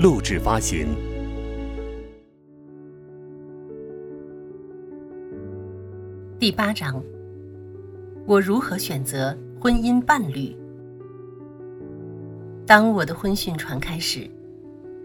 录制发行。第八章：我如何选择婚姻伴侣？当我的婚讯传开时，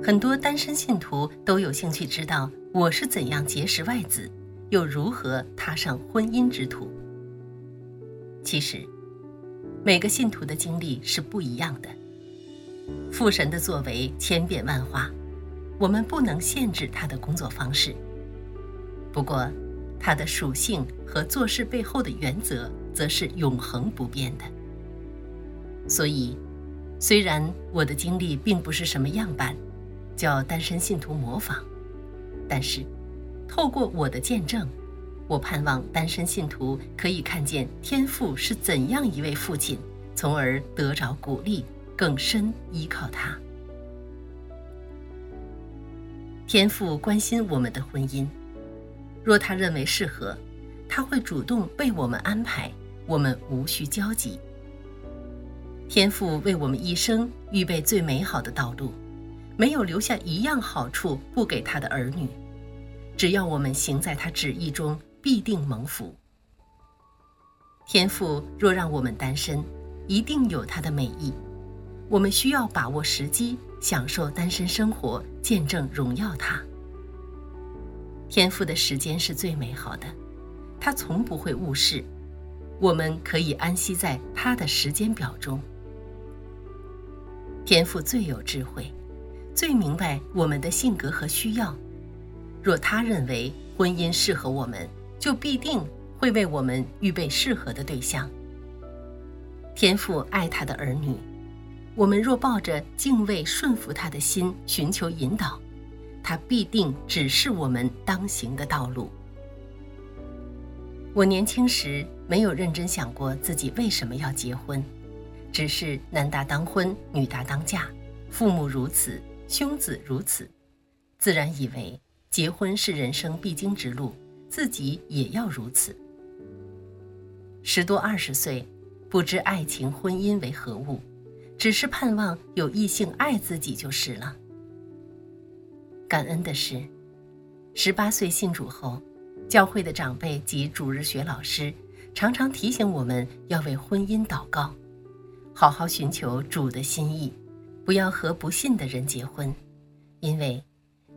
很多单身信徒都有兴趣知道我是怎样结识外子，又如何踏上婚姻之途。其实，每个信徒的经历是不一样的。父神的作为千变万化，我们不能限制他的工作方式。不过，他的属性和做事背后的原则则是永恒不变的。所以，虽然我的经历并不是什么样板，叫单身信徒模仿，但是，透过我的见证，我盼望单身信徒可以看见天父是怎样一位父亲，从而得着鼓励。更深依靠他，天父关心我们的婚姻。若他认为适合，他会主动为我们安排，我们无需焦急。天父为我们一生预备最美好的道路，没有留下一样好处不给他的儿女。只要我们行在他旨意中，必定蒙福。天父若让我们单身，一定有他的美意。我们需要把握时机，享受单身生活，见证荣耀他。天赋的时间是最美好的，他从不会误事。我们可以安息在他的时间表中。天赋最有智慧，最明白我们的性格和需要。若他认为婚姻适合我们，就必定会为我们预备适合的对象。天赋爱他的儿女。我们若抱着敬畏、顺服他的心，寻求引导，他必定指示我们当行的道路。我年轻时没有认真想过自己为什么要结婚，只是男大当婚，女大当嫁，父母如此，兄子如此，自然以为结婚是人生必经之路，自己也要如此。十多二十岁，不知爱情、婚姻为何物。只是盼望有异性爱自己就是了。感恩的是，十八岁信主后，教会的长辈及主日学老师常常提醒我们要为婚姻祷告，好好寻求主的心意，不要和不信的人结婚，因为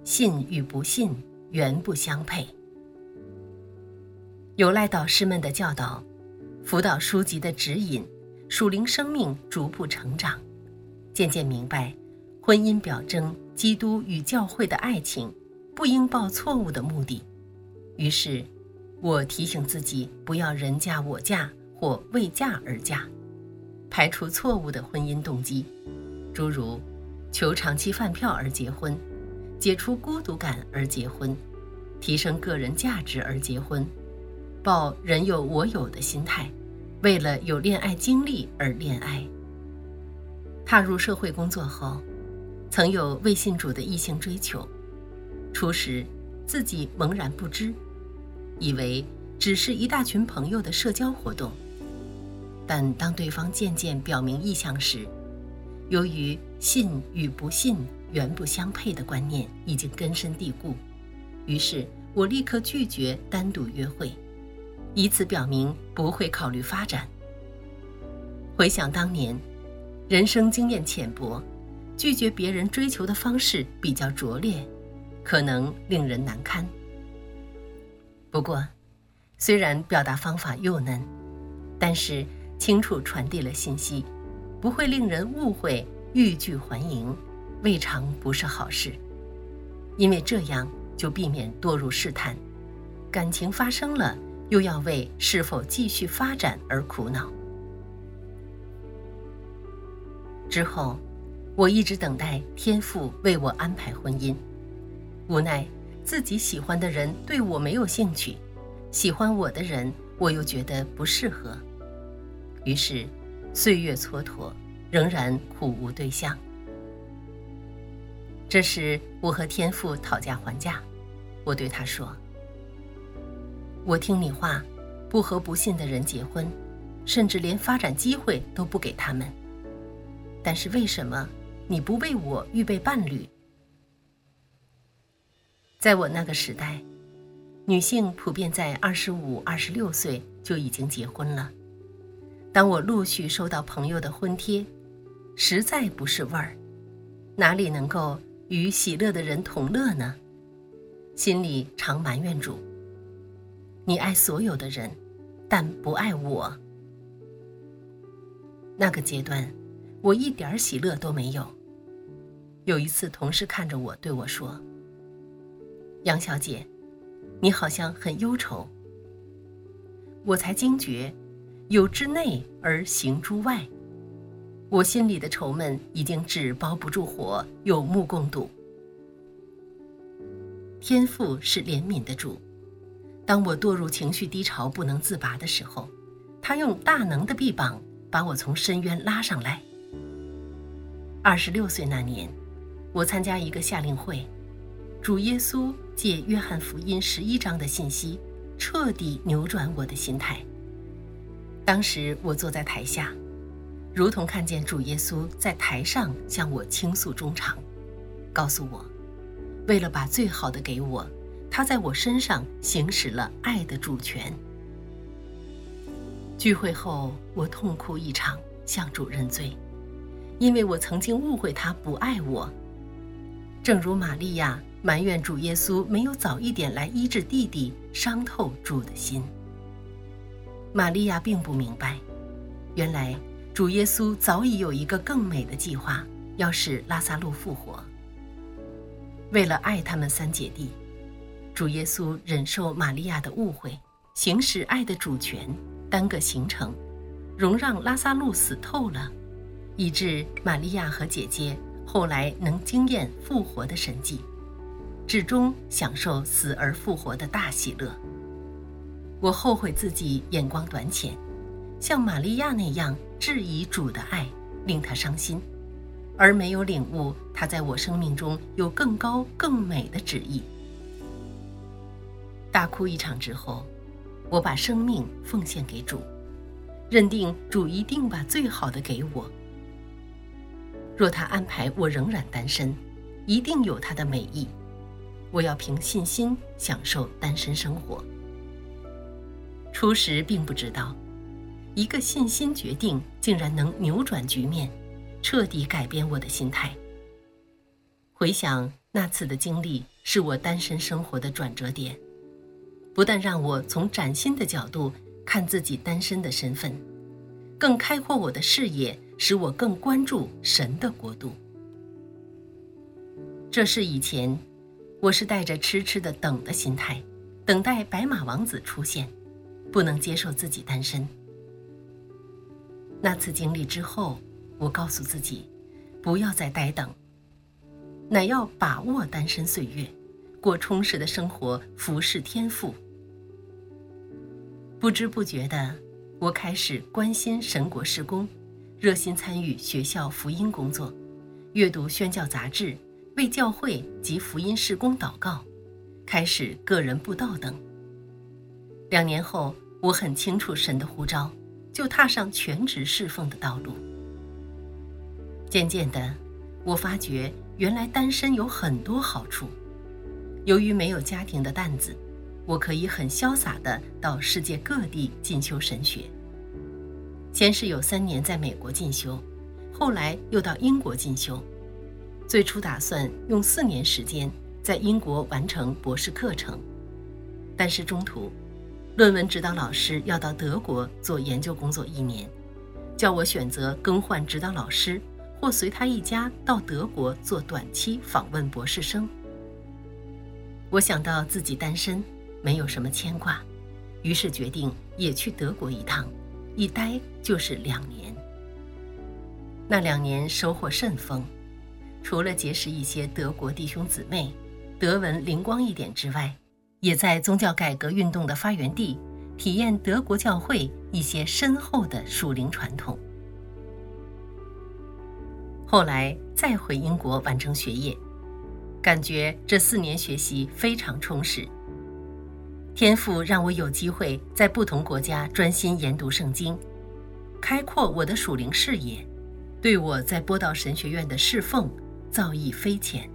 信与不信原不相配。有赖导师们的教导，辅导书籍的指引。属灵生命逐步成长，渐渐明白，婚姻表征基督与教会的爱情，不应抱错误的目的。于是，我提醒自己不要人嫁我嫁或为嫁而嫁，排除错误的婚姻动机，诸如求长期饭票而结婚，解除孤独感而结婚，提升个人价值而结婚，抱人有我有的心态。为了有恋爱经历而恋爱。踏入社会工作后，曾有未信主的异性追求，初时自己茫然不知，以为只是一大群朋友的社交活动。但当对方渐渐表明意向时，由于信与不信原不相配的观念已经根深蒂固，于是我立刻拒绝单独约会。以此表明不会考虑发展。回想当年，人生经验浅薄，拒绝别人追求的方式比较拙劣，可能令人难堪。不过，虽然表达方法幼嫩，但是清楚传递了信息，不会令人误会欲拒还迎，未尝不是好事。因为这样就避免堕入试探，感情发生了。又要为是否继续发展而苦恼。之后，我一直等待天父为我安排婚姻，无奈自己喜欢的人对我没有兴趣，喜欢我的人我又觉得不适合，于是岁月蹉跎，仍然苦无对象。这时，我和天父讨价还价，我对他说：“我听你话，不和不信的人结婚，甚至连发展机会都不给他们。但是为什么你不为我预备伴侣？”在我那个时代，女性普遍在二十五、二十六岁就已经结婚了。当我陆续收到朋友的婚帖，实在不是味儿，哪里能够？与喜乐的人同乐呢，心里常埋怨主。你爱所有的人，但不爱我。那个阶段，我一点喜乐都没有。有一次，同事看着我对我说：“杨小姐，你好像很忧愁。”我才惊觉，有之内而行诸外。我心里的愁闷已经纸包不住火，有目共睹。天父是怜悯的主，当我堕入情绪低潮不能自拔的时候，他用大能的臂膀把我从深渊拉上来。二十六岁那年，我参加一个夏令会，主耶稣借约翰福音十一章的信息，彻底扭转我的心态。当时我坐在台下。如同看见主耶稣在台上向我倾诉衷肠，告诉我，为了把最好的给我，他在我身上行使了爱的主权。聚会后，我痛哭一场，向主认罪，因为我曾经误会他不爱我。正如玛利亚埋怨主耶稣没有早一点来医治弟弟，伤透主的心。玛利亚并不明白，原来。主耶稣早已有一个更美的计划，要使拉萨路复活。为了爱他们三姐弟，主耶稣忍受玛利亚的误会，行使爱的主权，耽搁行程，容让拉萨路死透了，以致玛利亚和姐姐后来能经验复活的神迹，至终享受死而复活的大喜乐。我后悔自己眼光短浅。像玛利亚那样质疑主的爱，令他伤心，而没有领悟他在我生命中有更高更美的旨意。大哭一场之后，我把生命奉献给主，认定主一定把最好的给我。若他安排我仍然单身，一定有他的美意。我要凭信心享受单身生活。初时并不知道。一个信心决定，竟然能扭转局面，彻底改变我的心态。回想那次的经历，是我单身生活的转折点，不但让我从崭新的角度看自己单身的身份，更开阔我的视野，使我更关注神的国度。这是以前，我是带着痴痴的等的心态，等待白马王子出现，不能接受自己单身。那次经历之后，我告诉自己，不要再呆等，乃要把握单身岁月，过充实的生活，服侍天赋。不知不觉的，我开始关心神国事工，热心参与学校福音工作，阅读宣教杂志，为教会及福音事工祷告，开始个人布道等。两年后，我很清楚神的呼召。就踏上全职侍奉的道路。渐渐的，我发觉原来单身有很多好处。由于没有家庭的担子，我可以很潇洒的到世界各地进修神学。先是有三年在美国进修，后来又到英国进修。最初打算用四年时间在英国完成博士课程，但是中途。论文指导老师要到德国做研究工作一年，叫我选择更换指导老师，或随他一家到德国做短期访问博士生。我想到自己单身，没有什么牵挂，于是决定也去德国一趟，一待就是两年。那两年收获甚丰，除了结识一些德国弟兄姊妹，德文灵光一点之外，也在宗教改革运动的发源地体验德国教会一些深厚的属灵传统。后来再回英国完成学业，感觉这四年学习非常充实。天赋让我有机会在不同国家专心研读圣经，开阔我的属灵视野，对我在波道神学院的侍奉造诣非浅。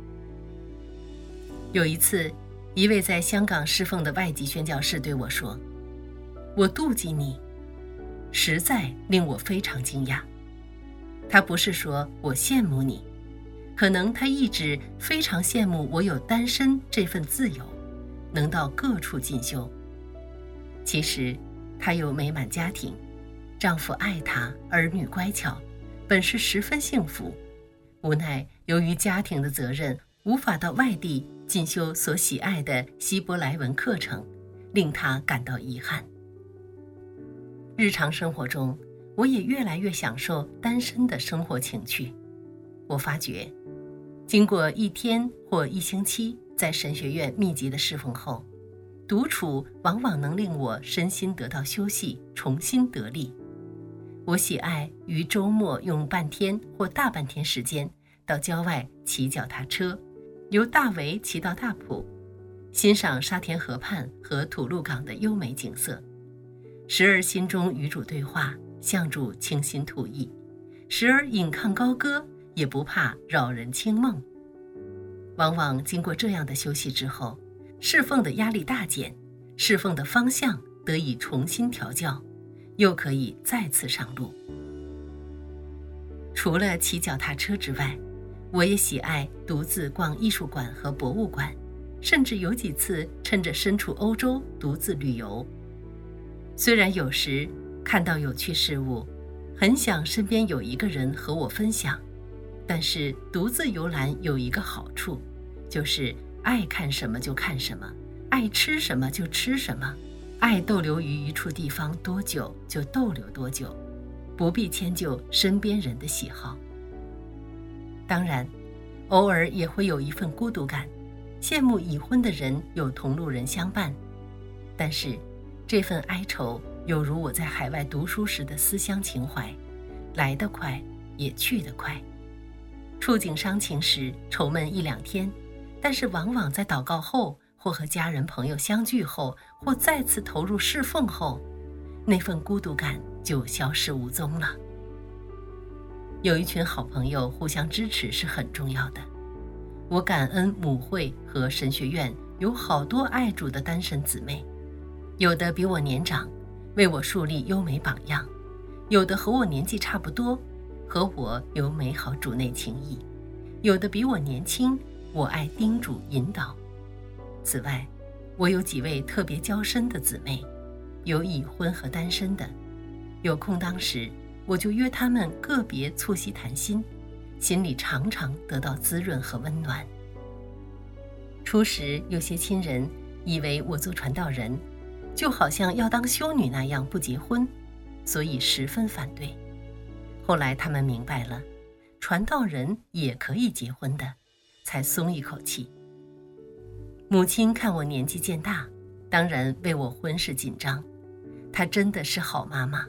有一次，一位在香港侍奉的外籍宣教士对我说：“我妒忌你，实在令我非常惊讶。”他不是说我羡慕你，可能他一直非常羡慕我有单身这份自由。能到各处进修。其实，她有美满家庭，丈夫爱她，儿女乖巧，本是十分幸福。无奈由于家庭的责任，无法到外地进修所喜爱的希伯来文课程，令她感到遗憾。日常生活中，我也越来越享受单身的生活情趣。我发觉，经过一天或一星期。在神学院密集的侍奉后，独处往往能令我身心得到休息，重新得力。我喜爱于周末用半天或大半天时间到郊外骑脚踏车，由大围骑到大埔，欣赏沙田河畔和土路港的优美景色，时而心中与主对话，向主倾心吐意；时而引吭高歌，也不怕扰人清梦。往往经过这样的休息之后，侍奉的压力大减，侍奉的方向得以重新调教，又可以再次上路。除了骑脚踏车之外，我也喜爱独自逛艺术馆和博物馆，甚至有几次趁着身处欧洲独自旅游。虽然有时看到有趣事物，很想身边有一个人和我分享。但是独自游览有一个好处，就是爱看什么就看什么，爱吃什么就吃什么，爱逗留于一处地方多久就逗留多久，不必迁就身边人的喜好。当然，偶尔也会有一份孤独感，羡慕已婚的人有同路人相伴。但是，这份哀愁有如我在海外读书时的思乡情怀，来得快，也去得快。触景伤情时，愁闷一两天，但是往往在祷告后，或和家人朋友相聚后，或再次投入侍奉后，那份孤独感就消失无踪了。有一群好朋友互相支持是很重要的。我感恩母会和神学院有好多爱主的单身姊妹，有的比我年长，为我树立优美榜样；有的和我年纪差不多。和我有美好主内情谊，有的比我年轻，我爱叮嘱引导。此外，我有几位特别娇生的姊妹，有已婚和单身的，有空当时，我就约他们个别促膝谈心，心里常常得到滋润和温暖。初时有些亲人以为我做传道人，就好像要当修女那样不结婚，所以十分反对。后来他们明白了，传道人也可以结婚的，才松一口气。母亲看我年纪渐大，当然为我婚事紧张。她真的是好妈妈，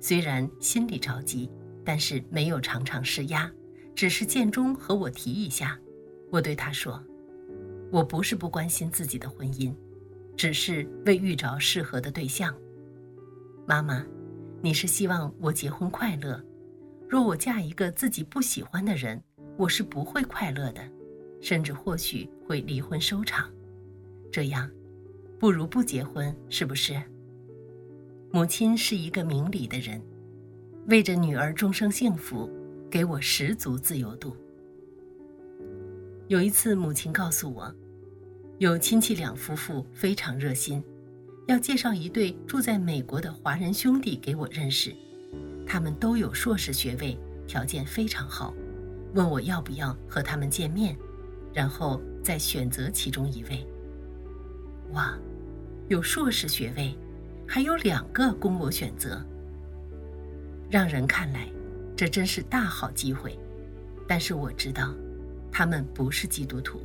虽然心里着急，但是没有常常施压，只是见中和我提一下。我对她说：“我不是不关心自己的婚姻，只是未遇着适合的对象。妈妈，你是希望我结婚快乐？”若我嫁一个自己不喜欢的人，我是不会快乐的，甚至或许会离婚收场。这样，不如不结婚，是不是？母亲是一个明理的人，为着女儿终生幸福，给我十足自由度。有一次，母亲告诉我，有亲戚两夫妇非常热心，要介绍一对住在美国的华人兄弟给我认识。他们都有硕士学位，条件非常好，问我要不要和他们见面，然后再选择其中一位。哇，有硕士学位，还有两个供我选择，让人看来这真是大好机会。但是我知道，他们不是基督徒，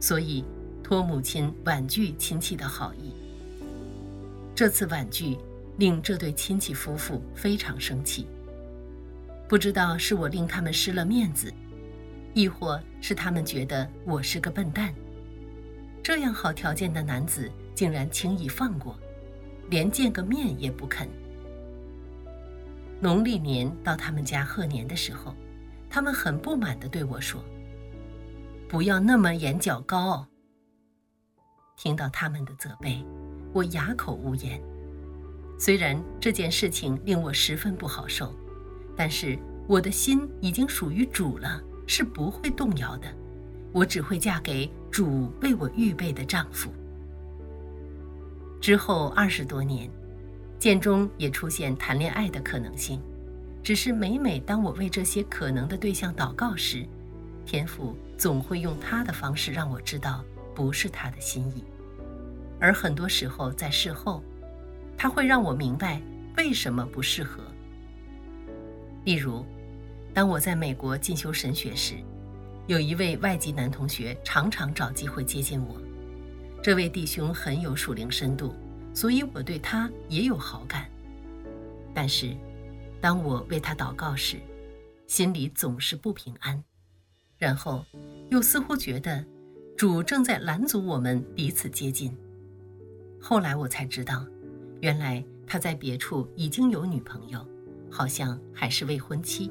所以托母亲婉拒亲戚的好意。这次婉拒令这对亲戚夫妇非常生气。不知道是我令他们失了面子，亦或是他们觉得我是个笨蛋。这样好条件的男子竟然轻易放过，连见个面也不肯。农历年到他们家贺年的时候，他们很不满地对我说：“不要那么眼角高。”听到他们的责备，我哑口无言。虽然这件事情令我十分不好受，但是我的心已经属于主了，是不会动摇的。我只会嫁给主为我预备的丈夫。之后二十多年。建中也出现谈恋爱的可能性，只是每每当我为这些可能的对象祷告时，天父总会用他的方式让我知道不是他的心意，而很多时候在事后，他会让我明白为什么不适合。例如，当我在美国进修神学时，有一位外籍男同学常常找机会接近我，这位弟兄很有属灵深度。所以我对他也有好感，但是，当我为他祷告时，心里总是不平安，然后又似乎觉得主正在拦阻我们彼此接近。后来我才知道，原来他在别处已经有女朋友，好像还是未婚妻。